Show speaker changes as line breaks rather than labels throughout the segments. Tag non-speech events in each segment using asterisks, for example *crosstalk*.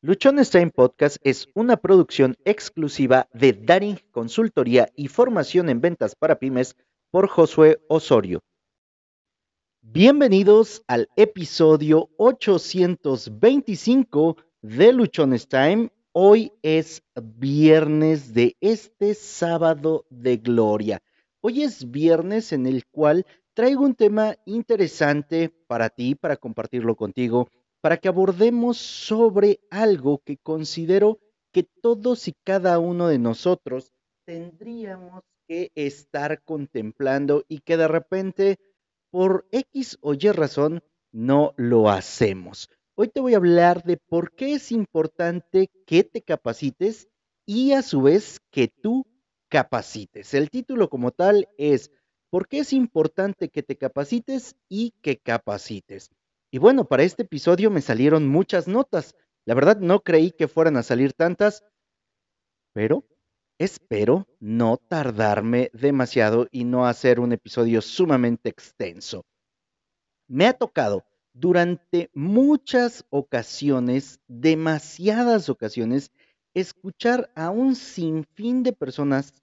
Luchones Time Podcast es una producción exclusiva de Daring Consultoría y Formación en Ventas para Pymes por Josué Osorio. Bienvenidos al episodio 825 de Luchones Time. Hoy es viernes de este sábado de gloria. Hoy es viernes en el cual traigo un tema interesante para ti, para compartirlo contigo para que abordemos sobre algo que considero que todos y cada uno de nosotros tendríamos que estar contemplando y que de repente por X o Y razón no lo hacemos. Hoy te voy a hablar de por qué es importante que te capacites y a su vez que tú capacites. El título como tal es ¿Por qué es importante que te capacites y que capacites? Y bueno, para este episodio me salieron muchas notas. La verdad no creí que fueran a salir tantas, pero espero no tardarme demasiado y no hacer un episodio sumamente extenso. Me ha tocado durante muchas ocasiones, demasiadas ocasiones, escuchar a un sinfín de personas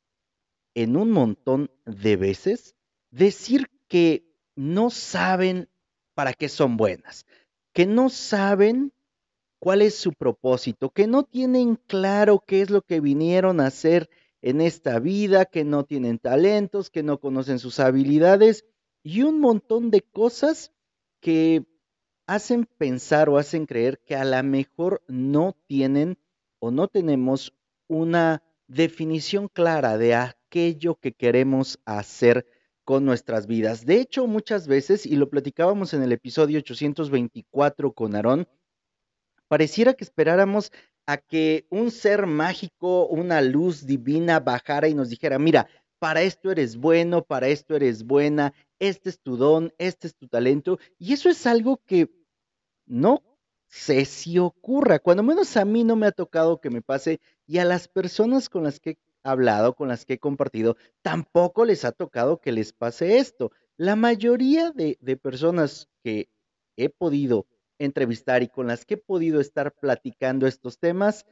en un montón de veces decir que no saben para qué son buenas, que no saben cuál es su propósito, que no tienen claro qué es lo que vinieron a hacer en esta vida, que no tienen talentos, que no conocen sus habilidades y un montón de cosas que hacen pensar o hacen creer que a lo mejor no tienen o no tenemos una definición clara de aquello que queremos hacer con nuestras vidas. De hecho, muchas veces, y lo platicábamos en el episodio 824 con Aarón, pareciera que esperáramos a que un ser mágico, una luz divina bajara y nos dijera, mira, para esto eres bueno, para esto eres buena, este es tu don, este es tu talento. Y eso es algo que no sé si ocurra, cuando menos a mí no me ha tocado que me pase y a las personas con las que hablado, con las que he compartido, tampoco les ha tocado que les pase esto. La mayoría de, de personas que he podido entrevistar y con las que he podido estar platicando estos temas,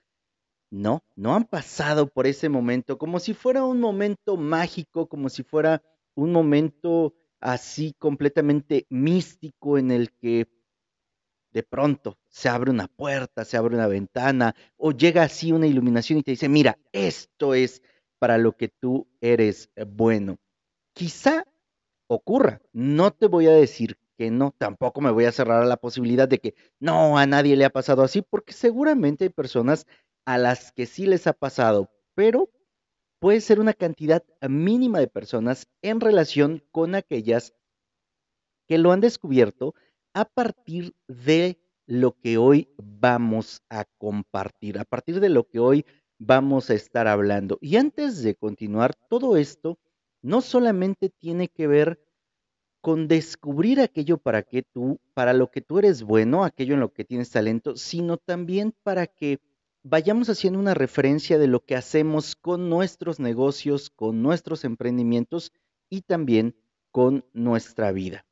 no, no han pasado por ese momento, como si fuera un momento mágico, como si fuera un momento así completamente místico en el que de pronto se abre una puerta, se abre una ventana o llega así una iluminación y te dice, mira, esto es para lo que tú eres eh, bueno. Quizá ocurra, no te voy a decir que no, tampoco me voy a cerrar a la posibilidad de que no, a nadie le ha pasado así, porque seguramente hay personas a las que sí les ha pasado, pero puede ser una cantidad mínima de personas en relación con aquellas que lo han descubierto a partir de lo que hoy vamos a compartir, a partir de lo que hoy vamos a estar hablando. Y antes de continuar, todo esto no solamente tiene que ver con descubrir aquello para que tú, para lo que tú eres bueno, aquello en lo que tienes talento, sino también para que vayamos haciendo una referencia de lo que hacemos con nuestros negocios, con nuestros emprendimientos y también con nuestra vida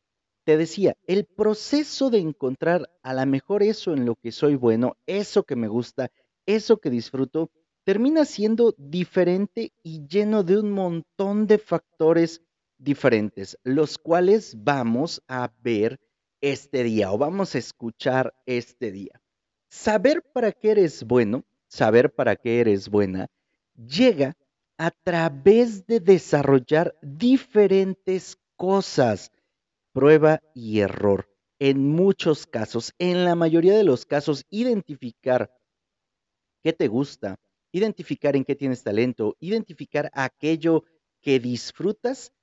te decía, el proceso de encontrar a lo mejor eso en lo que soy bueno, eso que me gusta, eso que disfruto, termina siendo diferente y lleno de un montón de factores diferentes, los cuales vamos a ver este día o vamos a escuchar este día. Saber para qué eres bueno, saber para qué eres buena, llega a través de desarrollar diferentes cosas prueba y error. En muchos casos, en la mayoría de los casos, identificar qué te gusta, identificar en qué tienes talento, identificar aquello que disfrutas,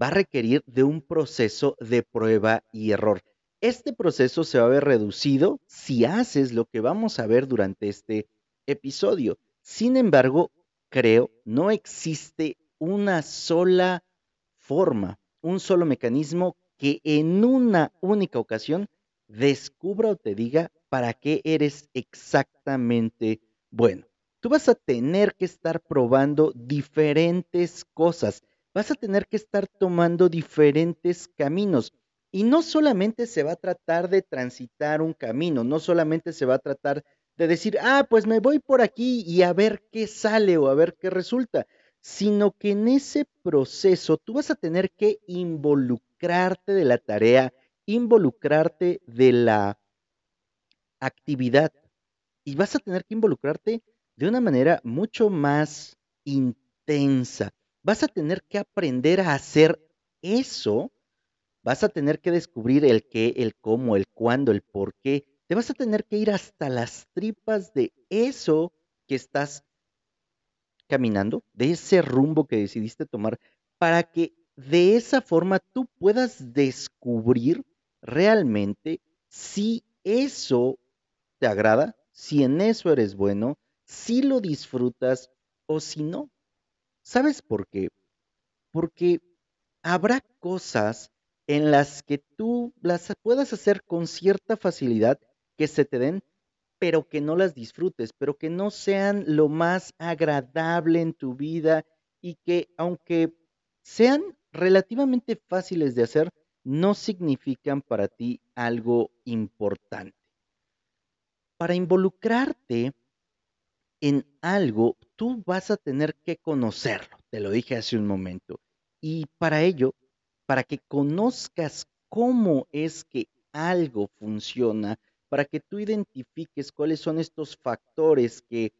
va a requerir de un proceso de prueba y error. Este proceso se va a ver reducido si haces lo que vamos a ver durante este episodio. Sin embargo, creo, no existe una sola forma, un solo mecanismo que en una única ocasión descubra o te diga para qué eres exactamente bueno. Tú vas a tener que estar probando diferentes cosas, vas a tener que estar tomando diferentes caminos. Y no solamente se va a tratar de transitar un camino, no solamente se va a tratar de decir, ah, pues me voy por aquí y a ver qué sale o a ver qué resulta, sino que en ese proceso tú vas a tener que involucrarte de la tarea, involucrarte de la actividad y vas a tener que involucrarte de una manera mucho más intensa. Vas a tener que aprender a hacer eso, vas a tener que descubrir el qué, el cómo, el cuándo, el por qué. Te vas a tener que ir hasta las tripas de eso que estás caminando, de ese rumbo que decidiste tomar, para que de esa forma tú puedas descubrir realmente si eso te agrada, si en eso eres bueno, si lo disfrutas o si no. ¿Sabes por qué? Porque habrá cosas en las que tú las puedas hacer con cierta facilidad que se te den, pero que no las disfrutes, pero que no sean lo más agradable en tu vida y que aunque sean relativamente fáciles de hacer, no significan para ti algo importante para involucrarte en algo, tú vas a tener que conocerlo, te lo dije hace un momento. Y para ello, para que conozcas cómo es que algo funciona, para que tú identifiques cuáles son estos factores que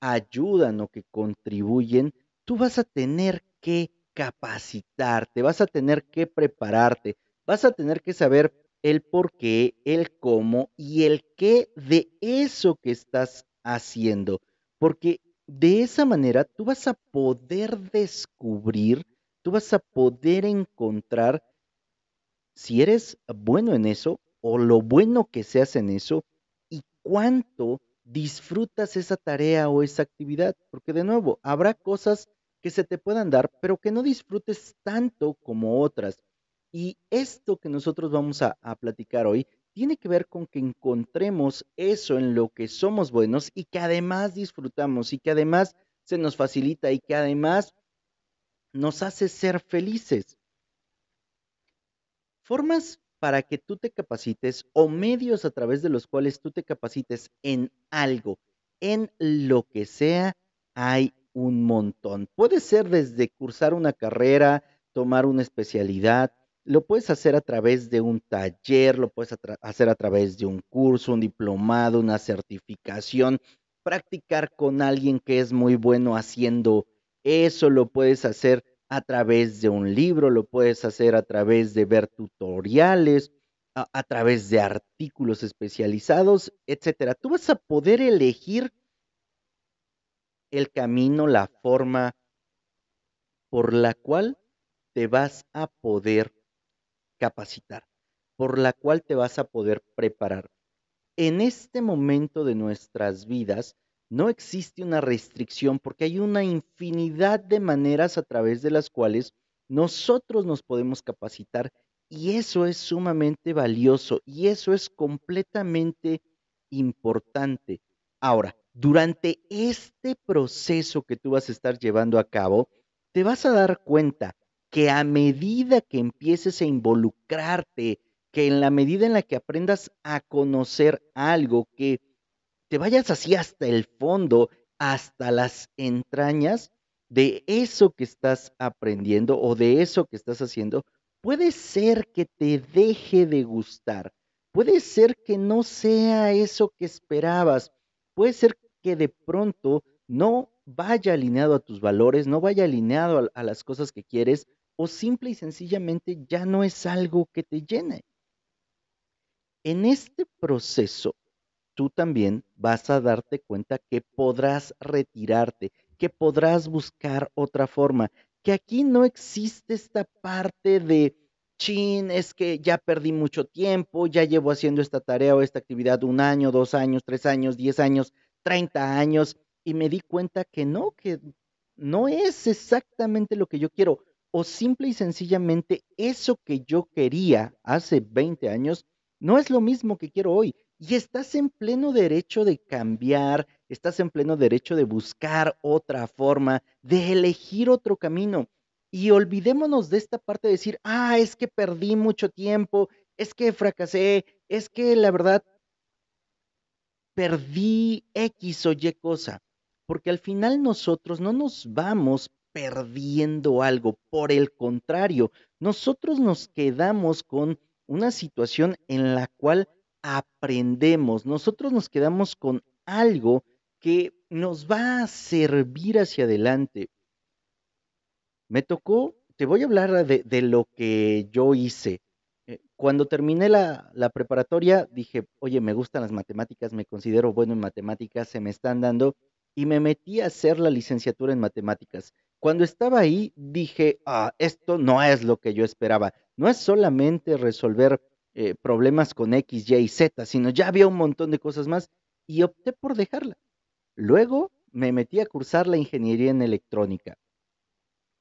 ayudan o que contribuyen, tú vas a tener que capacitarte, vas a tener que prepararte, vas a tener que saber el por qué, el cómo y el qué de eso que estás haciendo. Porque de esa manera tú vas a poder descubrir, tú vas a poder encontrar si eres bueno en eso o lo bueno que seas en eso y cuánto disfrutas esa tarea o esa actividad. Porque de nuevo, habrá cosas que se te puedan dar, pero que no disfrutes tanto como otras. Y esto que nosotros vamos a, platicar hoy tiene que ver con que encontremos eso en lo que somos buenos y que además disfrutamos y que además se nos facilita y que además nos hace ser felices. Formas para que tú te capacites o medios a través de los cuales tú te capacites en algo, en lo que sea, hay un montón. Puede ser desde cursar una carrera, tomar una especialidad, lo puedes hacer a través de un taller, lo puedes hacer a través de un curso, un diplomado, una certificación, practicar con alguien que es muy bueno haciendo eso, lo puedes hacer a través de un libro, lo puedes hacer a través de ver tutoriales, a, través de artículos especializados, etcétera. Tú vas a poder elegir el camino, la forma por la cual te vas a poder capacitar, por la cual te vas a poder preparar. En este momento de nuestras vidas no existe una restricción porque hay una infinidad de maneras a través de las cuales nosotros nos podemos capacitar y eso es sumamente valioso y eso es completamente importante. Ahora, durante este proceso que tú vas a estar llevando a cabo, te vas a dar cuenta que a medida que empieces a involucrarte, que en la medida en la que aprendas a conocer algo, que te vayas así hasta el fondo, hasta las entrañas de eso que estás aprendiendo o de eso que estás haciendo, puede ser que te deje de gustar, puede ser que no sea eso que esperabas, puede ser que de pronto no vaya alineado a tus valores, no vaya alineado a, a las cosas que quieres, o simple y sencillamente ya no es algo que te llene. En este proceso, tú también vas a darte cuenta que podrás retirarte, que podrás buscar otra forma, que aquí no existe esta parte de, chin, es que ya perdí mucho tiempo, ya llevo haciendo esta tarea o esta actividad un año, dos años, tres años, diez años, treinta años, y me di cuenta que no, que no es exactamente lo que yo quiero o simple y sencillamente eso que yo quería hace 20 años no es lo mismo que quiero hoy. Y estás en pleno derecho de cambiar, estás en pleno derecho de buscar otra forma, de elegir otro camino. Y olvidémonos de esta parte de decir, ah, es que perdí mucho tiempo, es que fracasé, es que la verdad perdí X o Y cosa, porque al final nosotros no nos vamos perdiendo algo, por el contrario, nosotros nos quedamos con una situación en la cual aprendemos, nosotros nos quedamos con algo que nos va a servir hacia adelante. Me tocó, te voy a hablar de, de lo que yo hice. Eh, cuando terminé la, preparatoria, dije, oye, me gustan las matemáticas, me considero bueno en matemáticas, se me están dando, y me metí a hacer la licenciatura en matemáticas. Cuando estaba ahí, dije, ah, esto no es lo que yo esperaba. No es solamente resolver eh, problemas con X, Y y Z, sino ya había un montón de cosas más y opté por dejarla. Luego me metí a cursar la ingeniería en electrónica.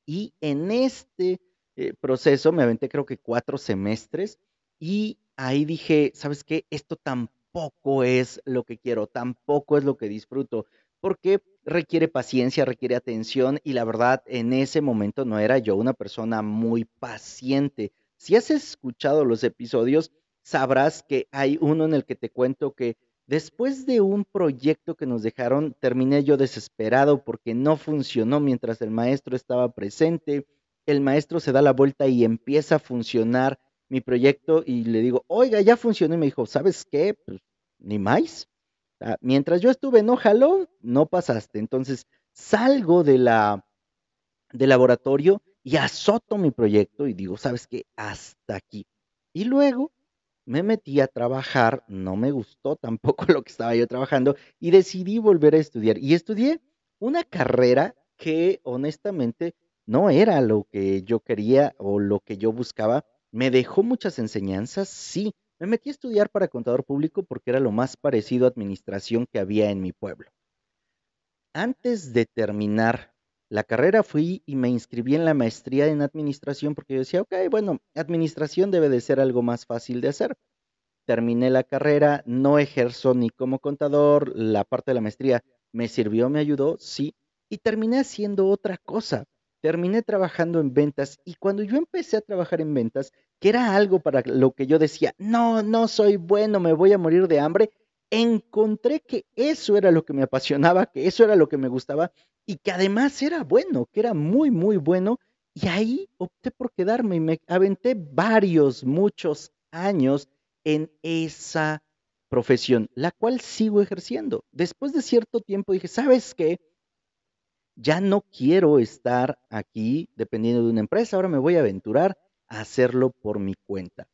Y en este eh, proceso me aventé creo que cuatro semestres y ahí dije, ¿sabes qué? Esto tampoco es lo que quiero, tampoco es lo que disfruto, porque requiere paciencia, requiere atención y la verdad en ese momento no era yo una persona muy paciente. Si has escuchado los episodios, sabrás que hay uno en el que te cuento que después de un proyecto que nos dejaron, terminé yo desesperado porque no funcionó mientras el maestro estaba presente el maestro se da la vuelta y empieza a funcionar mi proyecto y le digo, oiga, ya funcionó y me dijo, ¿sabes qué? Pues ni más. mientras yo estuve no jaló, no pasaste. Entonces salgo de la del laboratorio y azoto mi proyecto y digo, ¿sabes qué? Hasta aquí. Y luego me metí a trabajar, no me gustó *laughs* tampoco lo que estaba yo trabajando y decidí volver a estudiar. Y estudié una carrera que honestamente no era lo que yo quería o lo que yo buscaba. Me dejó muchas enseñanzas, sí. Me metí a estudiar para contador público porque era lo más parecido a administración que había en mi pueblo. Antes de terminar la carrera fui y me inscribí en la maestría en administración porque yo decía, ok, bueno, administración debe de ser algo más fácil de hacer. Terminé la carrera, no ejerzo ni como contador, la parte de la maestría me sirvió, me ayudó, sí, y terminé haciendo otra cosa terminé trabajando en ventas y cuando yo empecé a trabajar en ventas, que era algo para lo que yo decía, no, no soy bueno, me voy a morir de hambre, encontré que eso era lo que me apasionaba, que eso era lo que me gustaba y que además era bueno, que era muy, muy bueno. Y ahí opté por quedarme y me aventé varios, muchos años en esa profesión, la cual sigo ejerciendo. Después de cierto tiempo dije, ¿sabes qué? Ya no quiero estar aquí dependiendo de una empresa, ahora me voy a aventurar a hacerlo por mi cuenta.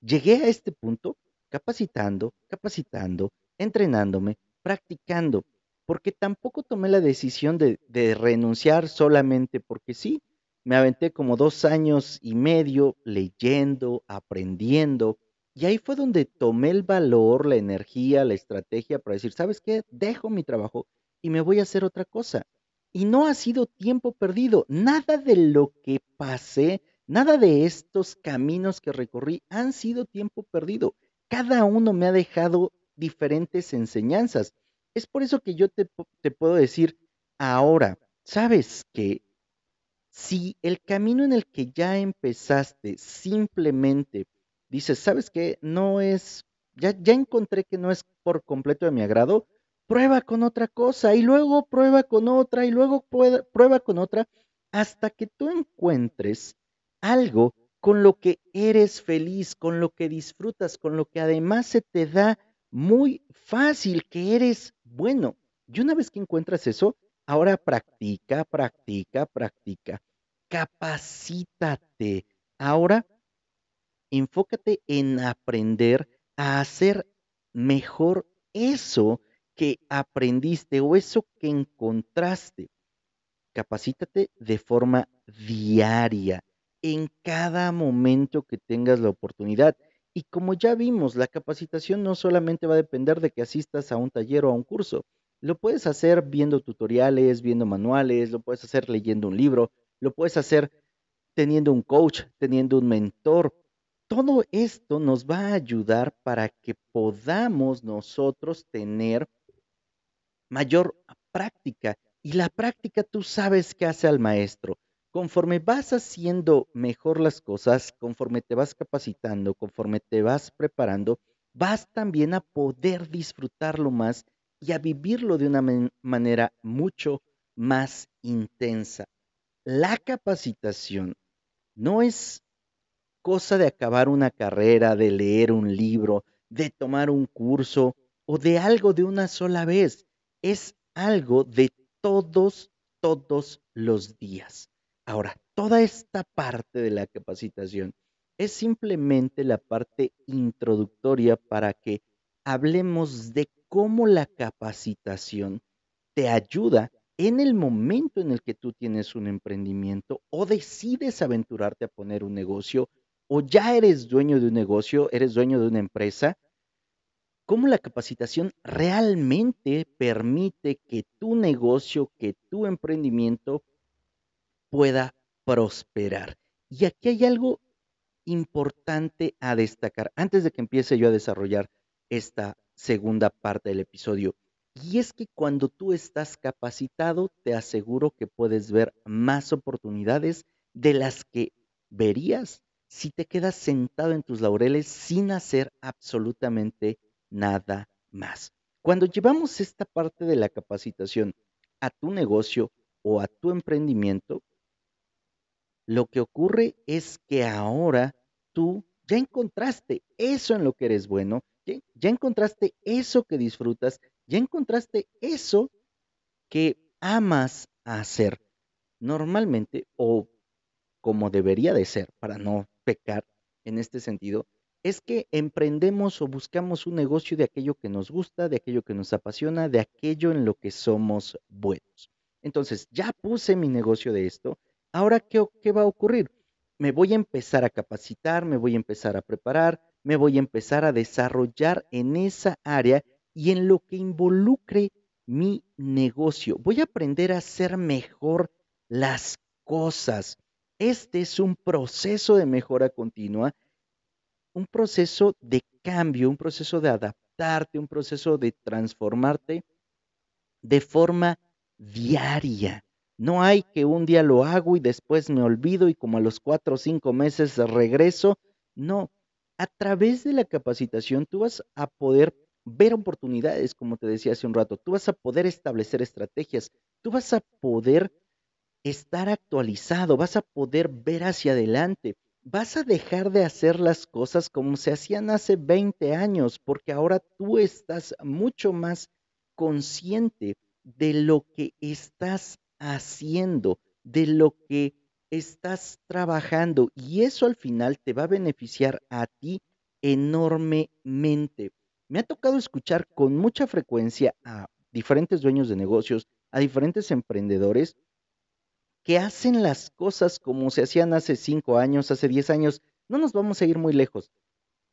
Llegué a este punto capacitando, capacitando, entrenándome, practicando, porque tampoco tomé la decisión de, renunciar solamente porque sí. Me aventé como dos años y medio leyendo, aprendiendo, y ahí fue donde tomé el valor, la energía, la estrategia para decir, ¿sabes qué? Dejo mi trabajo y me voy a hacer otra cosa. Y no ha sido tiempo perdido. Nada de lo que pasé, nada de estos caminos que recorrí han sido tiempo perdido. Cada uno me ha dejado diferentes enseñanzas. Es por eso que yo te, te puedo decir ahora, ¿sabes qué? Si el camino en el que ya empezaste simplemente dices, ¿sabes qué? No es, ya, ya encontré que no es por completo de mi agrado, prueba con otra cosa y luego prueba con otra y luego prueba con otra hasta que tú encuentres algo con lo que eres feliz, con lo que disfrutas, con lo que además se te da muy fácil, que eres bueno. Y una vez que encuentras eso, ahora practica, practica, practica. Capacítate. Ahora enfócate en aprender a hacer mejor eso que aprendiste o eso que encontraste. Capacítate de forma diaria, en cada momento que tengas la oportunidad. Y como ya vimos, la capacitación no solamente va a depender de que asistas a un taller o a un curso. Lo puedes hacer viendo tutoriales, viendo manuales, lo puedes hacer leyendo un libro, lo puedes hacer teniendo un coach, teniendo un mentor. Todo esto nos va a ayudar para que podamos nosotros tener mayor práctica. Y la práctica tú sabes que hace al maestro. Conforme vas haciendo mejor las cosas, conforme te vas capacitando, conforme te vas preparando, vas también a poder disfrutarlo más y a vivirlo de una manera mucho más intensa. La capacitación no es cosa de acabar una carrera, de leer un libro, de tomar un curso o de algo de una sola vez. Es algo de todos, todos los días. Ahora, toda esta parte de la capacitación es simplemente la parte introductoria para que hablemos de cómo la capacitación te ayuda en el momento en el que tú tienes un emprendimiento o decides aventurarte a poner un negocio o ya eres dueño de un negocio, eres dueño de una empresa, cómo la capacitación realmente permite que tu negocio, que tu emprendimiento pueda prosperar. Y aquí hay algo importante a destacar antes de que empiece yo a desarrollar esta segunda parte del episodio. Y es que cuando tú estás capacitado, te aseguro que puedes ver más oportunidades de las que verías si te quedas sentado en tus laureles sin hacer absolutamente nada más. Cuando llevamos esta parte de la capacitación a tu negocio o a tu emprendimiento, lo que ocurre es que ahora tú ya encontraste eso en lo que eres bueno, ya, encontraste eso que disfrutas, ya encontraste eso que amas hacer. Normalmente, o como debería de ser, para no pecar en este sentido, es que emprendemos o buscamos un negocio de aquello que nos gusta, de aquello que nos apasiona, de aquello en lo que somos buenos. Entonces, ya puse mi negocio de esto, ahora, ¿qué, qué va a ocurrir? Me voy a empezar a capacitar, me voy a empezar a preparar, me voy a empezar a desarrollar en esa área y en lo que involucre mi negocio. Voy a aprender a hacer mejor las cosas. Este es un proceso de mejora continua, un proceso de cambio, un proceso de adaptarte, un proceso de transformarte de forma diaria. No hay que un día lo hago y después me olvido y como a los cuatro o cinco meses regreso. No, a través de la capacitación tú vas a poder ver oportunidades, como te decía hace un rato, tú vas a poder establecer estrategias, tú vas a poder estar actualizado, vas a poder ver hacia adelante, vas a dejar de hacer las cosas como se hacían hace 20 años, porque ahora tú estás mucho más consciente de lo que estás haciendo, de lo que estás trabajando y eso al final te va a beneficiar a ti enormemente. Me ha tocado escuchar con mucha frecuencia a diferentes dueños de negocios, a diferentes emprendedores que hacen las cosas como se hacían hace cinco años, hace diez años. No nos vamos a ir muy lejos.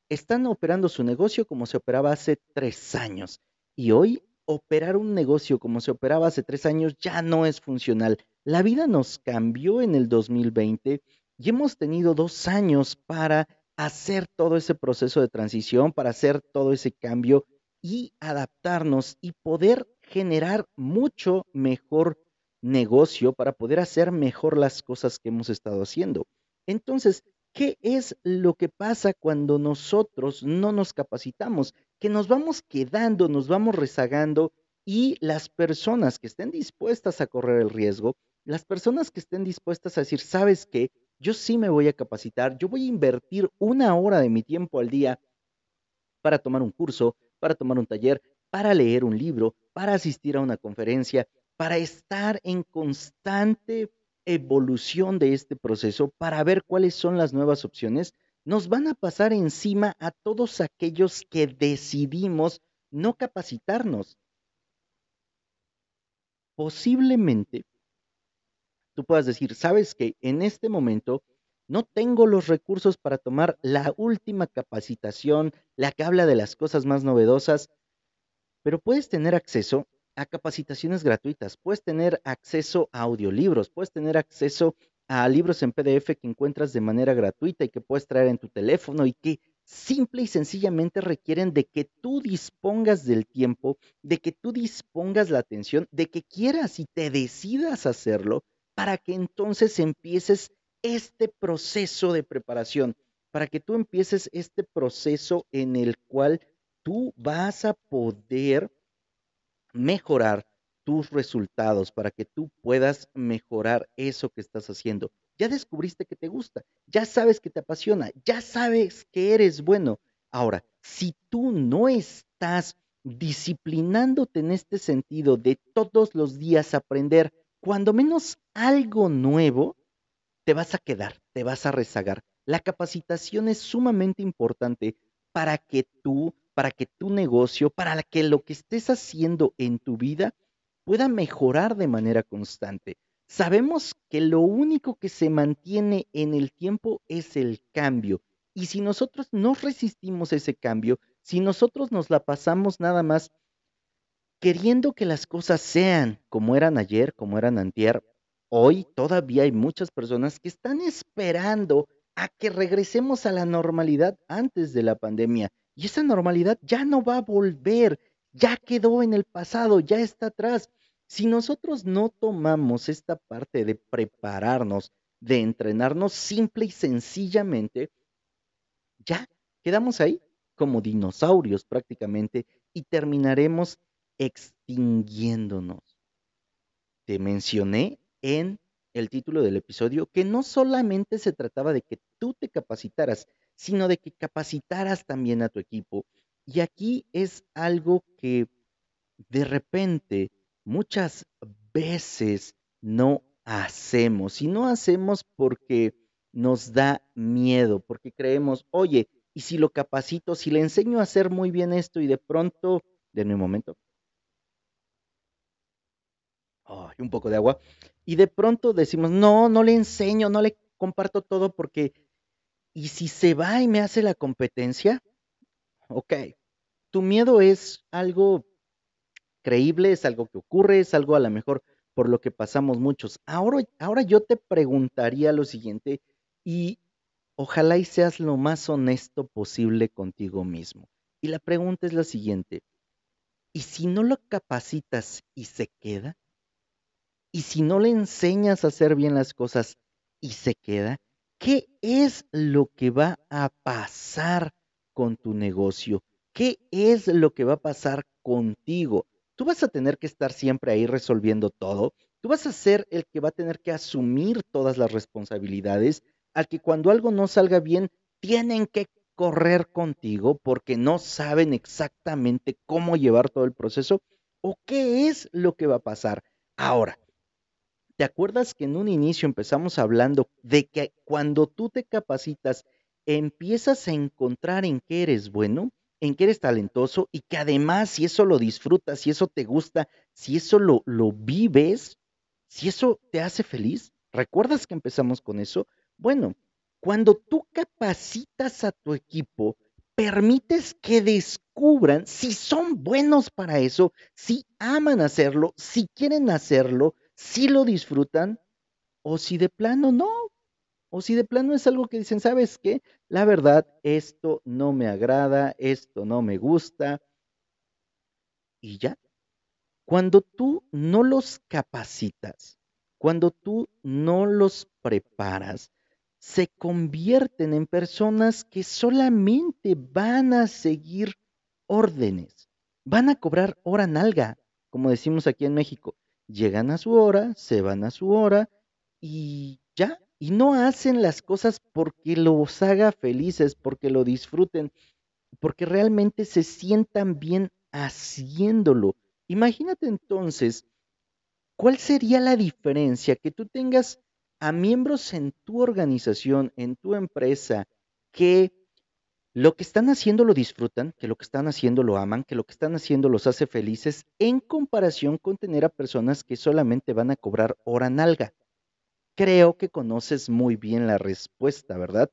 Están operando su negocio como se operaba hace tres años. Y hoy operar un negocio como se operaba hace tres años ya no es funcional. La vida nos cambió en el 2020 y hemos tenido dos años para hacer todo ese proceso de transición, para hacer todo ese cambio y adaptarnos y poder generar mucho mejor negocio para poder hacer mejor las cosas que hemos estado haciendo. Entonces, ¿qué es lo que pasa cuando nosotros no nos capacitamos? Que nos vamos quedando, nos vamos rezagando y las personas que estén dispuestas a correr el riesgo las personas que estén dispuestas a decir, sabes qué, yo sí me voy a capacitar, yo voy a invertir una hora de mi tiempo al día para tomar un curso, para tomar un taller, para leer un libro, para asistir a una conferencia, para estar en constante evolución de este proceso, para ver cuáles son las nuevas opciones, nos van a pasar encima a todos aquellos que decidimos no capacitarnos. Posiblemente tú puedas decir, sabes que en este momento no tengo los recursos para tomar la última capacitación, la que habla de las cosas más novedosas, pero puedes tener acceso a capacitaciones gratuitas, puedes tener acceso a audiolibros, puedes tener acceso a libros en PDF que encuentras de manera gratuita y que puedes traer en tu teléfono y que simple y sencillamente requieren de que tú dispongas del tiempo, de que tú dispongas la atención, de que quieras y te decidas hacerlo para que entonces empieces este proceso de preparación, para que tú empieces este proceso en el cual tú vas a poder mejorar tus resultados, para que tú puedas mejorar eso que estás haciendo. Ya descubriste que te gusta, ya sabes que te apasiona, ya sabes que eres bueno. Ahora, si tú no estás disciplinándote en este sentido de todos los días aprender cuando menos algo nuevo, te vas a quedar, te vas a rezagar. La capacitación es sumamente importante para que tú, para que tu negocio, para que lo que estés haciendo en tu vida pueda mejorar de manera constante. Sabemos que lo único que se mantiene en el tiempo es el cambio. Y si nosotros no resistimos ese cambio, si nosotros nos la pasamos nada más queriendo que las cosas sean como eran ayer, como eran antier, hoy todavía hay muchas personas que están esperando a que regresemos a la normalidad antes de la pandemia. Y esa normalidad ya no va a volver, ya quedó en el pasado, ya está atrás. Si nosotros no tomamos esta parte de prepararnos, de entrenarnos simple y sencillamente, ya quedamos ahí como dinosaurios prácticamente y terminaremos extinguiéndonos. Te mencioné en el título del episodio que no solamente se trataba de que tú te capacitaras, sino de que capacitaras también a tu equipo. Y aquí es algo que de repente muchas veces no hacemos. Y no hacemos porque nos da miedo, porque creemos, oye, y si lo capacito, si le enseño a hacer muy bien esto y de pronto, de un momento, un poco de agua, y de pronto decimos, no, no le enseño, no le comparto todo porque, ¿y si se va y me hace la competencia? Ok, tu miedo es algo creíble, es algo que ocurre, es algo a lo mejor por lo que pasamos muchos. Ahora, ahora yo te preguntaría lo siguiente, y ojalá y seas lo más honesto posible contigo mismo. Y la pregunta es la siguiente, ¿y si no lo capacitas y se queda? Y si no le enseñas a hacer bien las cosas y se queda, ¿qué es lo que va a pasar con tu negocio? ¿Qué es lo que va a pasar contigo? Tú vas a tener que estar siempre ahí resolviendo todo. Tú vas a ser el que va a tener que asumir todas las responsabilidades, al que cuando algo no salga bien, tienen que correr contigo porque no saben exactamente cómo llevar todo el proceso o qué es lo que va a pasar. Ahora, ¿Te acuerdas que en un inicio empezamos hablando de que cuando tú te capacitas, empiezas a encontrar en qué eres bueno, en qué eres talentoso y que además si eso lo disfrutas, si eso te gusta, si eso lo, lo vives, si eso te hace feliz? ¿Recuerdas que empezamos con eso? Bueno, cuando tú capacitas a tu equipo, permites que descubran si son buenos para eso, si aman hacerlo, si quieren hacerlo, si lo disfrutan o si de plano no. O si de plano es algo que dicen, ¿sabes qué? La verdad, esto no me agrada, esto no me gusta. Y ya. Cuando tú no los capacitas, cuando tú no los preparas, se convierten en personas que solamente van a seguir órdenes, van a cobrar hora nalga, como decimos aquí en México llegan a su hora, se van a su hora y ya, y no hacen las cosas porque los haga felices, porque lo disfruten, porque realmente se sientan bien haciéndolo. Imagínate entonces, ¿cuál sería la diferencia que tú tengas a miembros en tu organización, en tu empresa, que lo que están haciendo lo disfrutan, que lo que están haciendo lo aman, que lo que están haciendo los hace felices, en comparación con tener a personas que solamente van a cobrar hora nalga. Creo que conoces muy bien la respuesta, ¿verdad?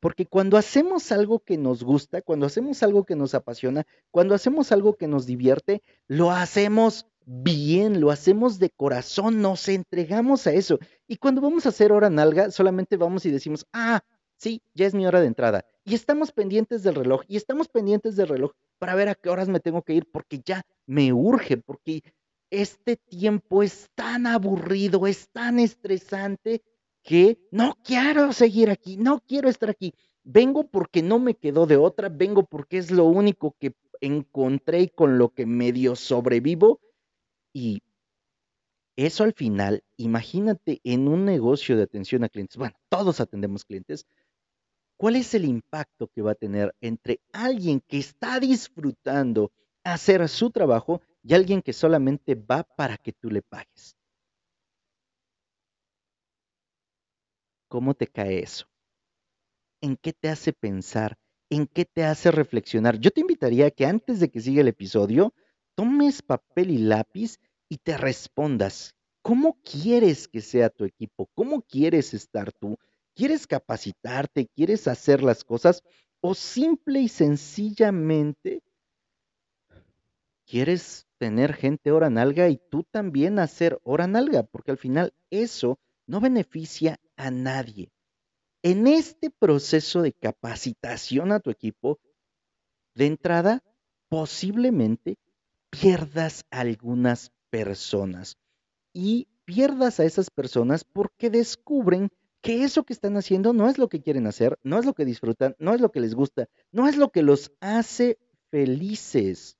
Porque cuando hacemos algo que nos gusta, cuando hacemos algo que nos apasiona, cuando hacemos algo que nos divierte, lo hacemos bien, lo hacemos de corazón, nos entregamos a eso. Y cuando vamos a hacer hora nalga, solamente vamos y decimos, ah, sí, ya es mi hora de entrada. Y estamos pendientes del reloj, y estamos pendientes del reloj para ver a qué horas me tengo que ir, porque ya me urge, porque este tiempo es tan aburrido, es tan estresante, que no quiero seguir aquí, no quiero estar aquí. Vengo porque no me quedó de otra, vengo porque es lo único que encontré y con lo que medio sobrevivo. Y eso al final, imagínate en un negocio de atención a clientes, bueno, todos atendemos clientes, ¿cuál es el impacto que va a tener entre alguien que está disfrutando hacer su trabajo y alguien que solamente va para que tú le pagues? ¿Cómo te cae eso? ¿En qué te hace pensar? ¿En qué te hace reflexionar? Yo te invitaría a que antes de que siga el episodio, tomes papel y lápiz y te respondas, ¿cómo quieres que sea tu equipo? ¿Cómo quieres estar tú? ¿Quieres capacitarte? ¿Quieres hacer las cosas? ¿O simple y sencillamente quieres tener gente hora nalga y tú también hacer hora nalga? Porque al final eso no beneficia a nadie. En este proceso de capacitación a tu equipo, de entrada, posiblemente pierdas a algunas personas y pierdas a esas personas porque descubren que eso que están haciendo no es lo que quieren hacer, no es lo que disfrutan, no es lo que les gusta, no es lo que los hace felices.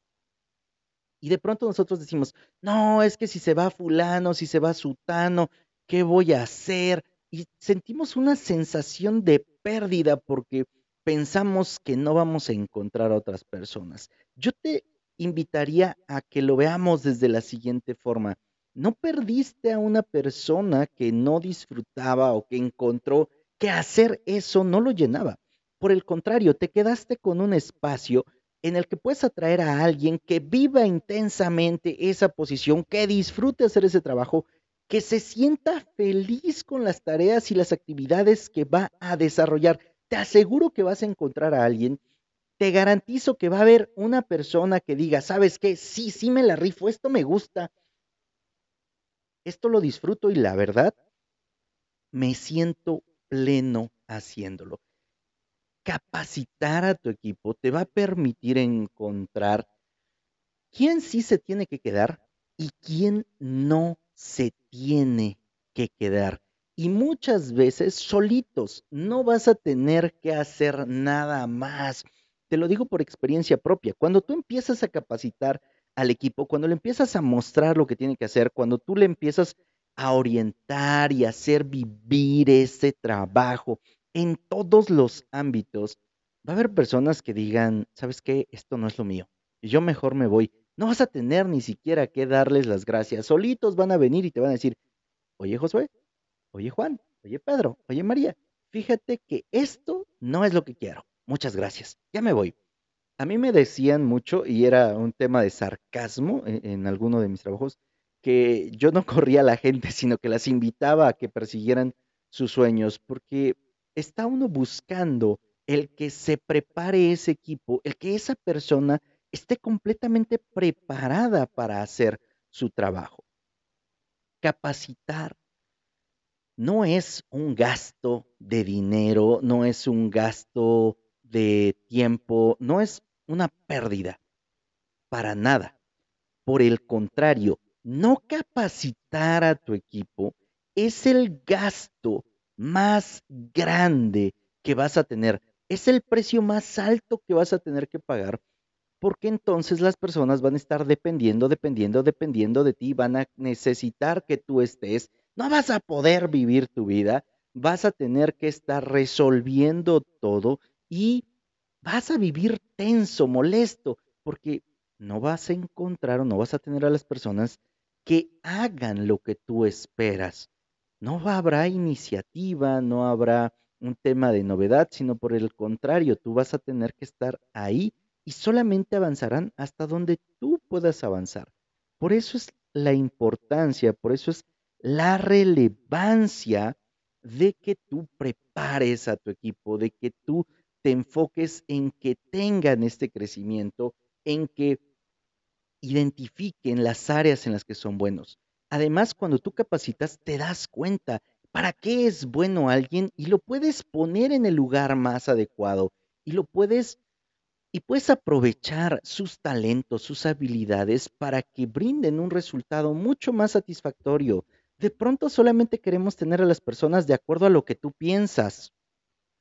Y de pronto nosotros decimos, no, es que si se va fulano, si se va sutano, ¿qué voy a hacer? Y sentimos una sensación de pérdida porque pensamos que no vamos a encontrar a otras personas. Yo te invitaría a que lo veamos desde la siguiente forma. No perdiste a una persona que no disfrutaba o que encontró que hacer eso no lo llenaba. Por el contrario, te quedaste con un espacio en el que puedes atraer a alguien que viva intensamente esa posición, que disfrute hacer ese trabajo, que se sienta feliz con las tareas y las actividades que va a desarrollar. Te aseguro que vas a encontrar a alguien te garantizo que va a haber una persona que diga, ¿sabes qué? Sí, sí me la rifo, esto me gusta, esto lo disfruto y la verdad, me siento pleno haciéndolo. Capacitar a tu equipo te va a permitir encontrar quién sí se tiene que quedar y quién no se tiene que quedar. Y muchas veces solitos, no vas a tener que hacer nada más te lo digo por experiencia propia. Cuando tú empiezas a capacitar al equipo, cuando le empiezas a mostrar lo que tiene que hacer, cuando tú le empiezas a orientar y hacer vivir ese trabajo en todos los ámbitos, va a haber personas que digan, ¿sabes qué? Esto no es lo mío. Yo mejor me voy. No vas a tener ni siquiera que darles las gracias. Solitos van a venir y te van a decir, oye Josué, oye Juan, oye Pedro, oye María, fíjate que esto no es lo que quiero muchas gracias, ya me voy. A mí me decían mucho, y era un tema de sarcasmo en, en alguno de mis trabajos, que yo no *laughs* corría a la gente, sino que las invitaba a que persiguieran sus sueños, porque está uno buscando el que se prepare ese equipo, el que esa persona esté completamente preparada para hacer su trabajo. Capacitar no es un gasto de dinero, no es un gasto de tiempo, no es una pérdida, para nada. Por el contrario, no capacitar a tu equipo es el gasto más grande que vas a tener, es el precio más alto que vas a tener que pagar, porque entonces las personas van a estar dependiendo, dependiendo, dependiendo de ti, van a necesitar que tú estés, no vas a poder vivir tu vida, vas a tener que estar resolviendo todo y vas a vivir tenso, molesto, porque no vas a encontrar o no vas a tener a las personas que hagan lo que tú esperas. No habrá iniciativa, no habrá un tema de novedad, sino por el contrario, tú vas a tener que estar ahí y solamente avanzarán hasta donde tú puedas avanzar. Por eso es la importancia, por eso es la relevancia de que tú prepares a tu equipo, de que tú te enfoques en que tengan este crecimiento, en que identifiquen las áreas en las que son buenos. Además, cuando tú capacitas, te das cuenta para qué es bueno alguien y lo puedes poner en el lugar más adecuado y lo puedes y puedes aprovechar sus talentos, sus habilidades para que brinden un resultado mucho más satisfactorio. De pronto solamente queremos tener a las personas de acuerdo a lo que tú piensas,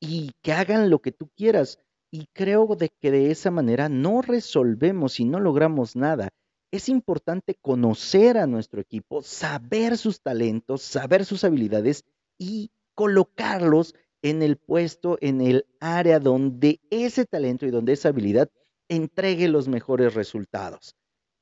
y que hagan lo que tú quieras. y creo de que de esa manera no resolvemos y no logramos nada. Es importante conocer a nuestro equipo, saber sus talentos, saber sus habilidades y colocarlos en el puesto, en el área donde ese talento y donde esa habilidad entregue los mejores resultados.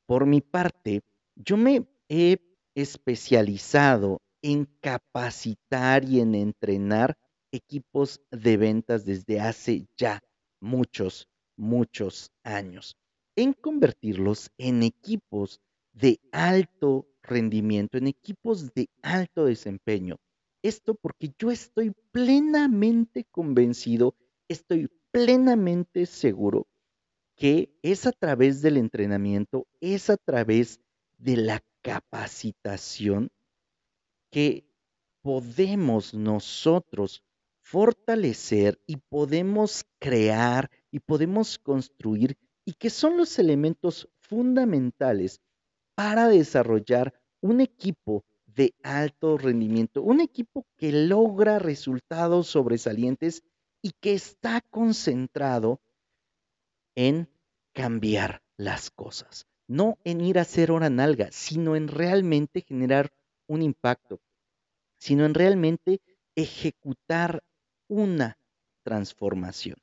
Por mi parte, yo me he especializado en capacitar y en entrenar equipos de ventas desde hace ya muchos, muchos años, en convertirlos en equipos de alto rendimiento, en equipos de alto desempeño. Esto porque yo estoy plenamente convencido, estoy plenamente seguro que es a través del entrenamiento, es a través de la capacitación que podemos nosotros fortalecer y podemos crear y podemos construir y que son los elementos fundamentales para desarrollar un equipo de alto rendimiento, un equipo que logra resultados sobresalientes y que está concentrado en cambiar las cosas, no en ir a hacer hora nalga, sino en realmente generar un impacto, sino en realmente ejecutar una transformación.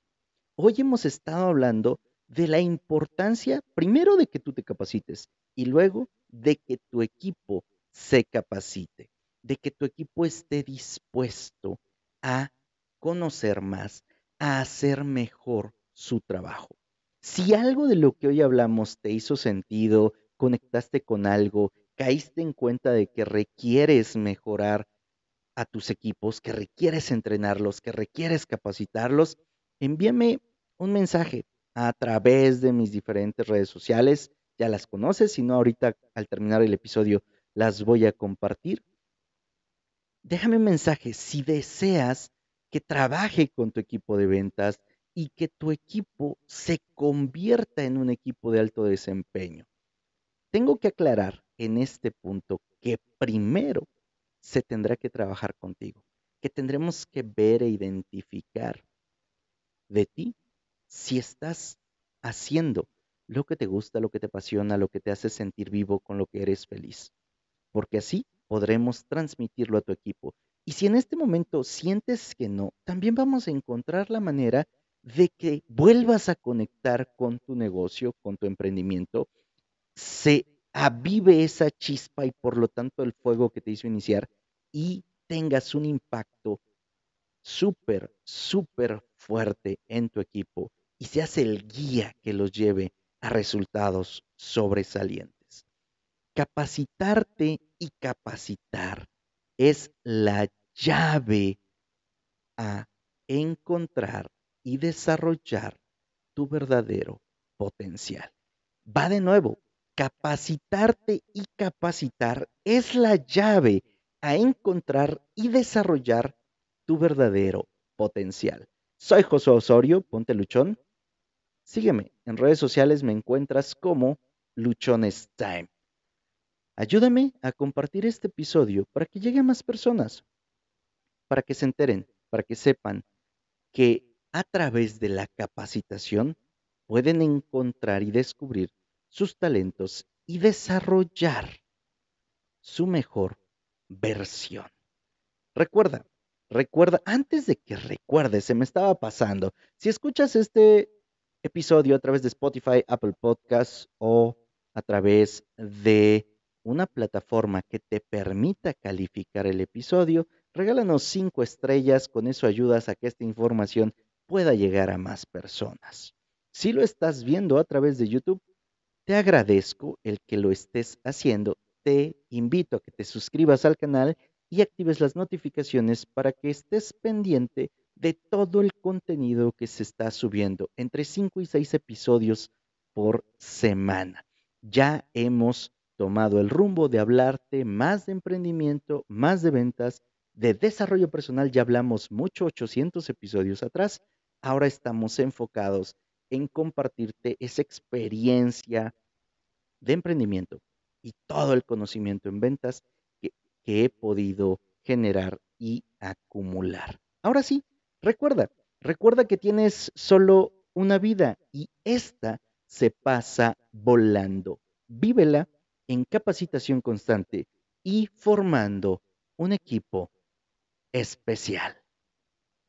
Hoy hemos estado hablando de la importancia, primero, de que tú te capacites y luego de que tu equipo se capacite, de que tu equipo esté dispuesto a conocer más, a hacer mejor su trabajo. Si algo de lo que hoy hablamos te hizo sentido, conectaste con algo, caíste en cuenta de que requieres mejorar a tus equipos, que requieres entrenarlos, que requieres capacitarlos, envíame un mensaje a través de mis diferentes redes sociales. Ya las conoces, si no, ahorita al terminar el episodio las voy a compartir. Déjame un mensaje si deseas que trabaje con tu equipo de ventas y que tu equipo se convierta en un equipo de alto desempeño. Tengo que aclarar en este punto que primero se tendrá que trabajar contigo, que tendremos que ver e identificar de ti si estás haciendo lo que te gusta, lo que te apasiona, lo que te hace sentir vivo, con lo que eres feliz. Porque así podremos transmitirlo a tu equipo. Y si en este momento sientes que no, también vamos a encontrar la manera de que vuelvas a conectar con tu negocio, con tu emprendimiento, se avive esa chispa y por lo tanto el fuego que te hizo iniciar y tengas un impacto súper, súper fuerte en tu equipo y seas el guía que los lleve a resultados sobresalientes. Capacitarte y capacitar es la llave a encontrar y desarrollar tu verdadero potencial. Va de nuevo, capacitarte y capacitar es la llave a encontrar y desarrollar tu verdadero potencial. Soy José Osorio, ponte luchón. Sígueme en redes sociales, me encuentras como Luchones Time. Ayúdame a compartir este episodio para que llegue a más personas, para que se enteren, para que sepan que a través de la capacitación pueden encontrar y descubrir sus talentos y desarrollar su mejor versión. Recuerda, recuerda, antes de que recuerdes, se me estaba pasando, si escuchas este episodio a través de Spotify, Apple Podcasts o a través de una plataforma que te permita calificar el episodio, regálanos cinco estrellas, con eso ayudas a que esta información pueda llegar a más personas. Si lo estás viendo a través de YouTube, te agradezco el que lo estés haciendo. Te invito a que te suscribas al canal y actives las notificaciones para que estés pendiente de todo el contenido que se está subiendo, entre 5 y 6 episodios por semana. Ya hemos tomado el rumbo de hablarte más de emprendimiento, más de ventas, de desarrollo personal. Ya hablamos mucho, 800 episodios atrás. Ahora estamos enfocados en compartirte esa experiencia de emprendimiento y todo el conocimiento en ventas que, he podido generar y acumular. Ahora sí, recuerda, recuerda que tienes solo una vida y esta se pasa volando. Vívela en capacitación constante y formando un equipo especial.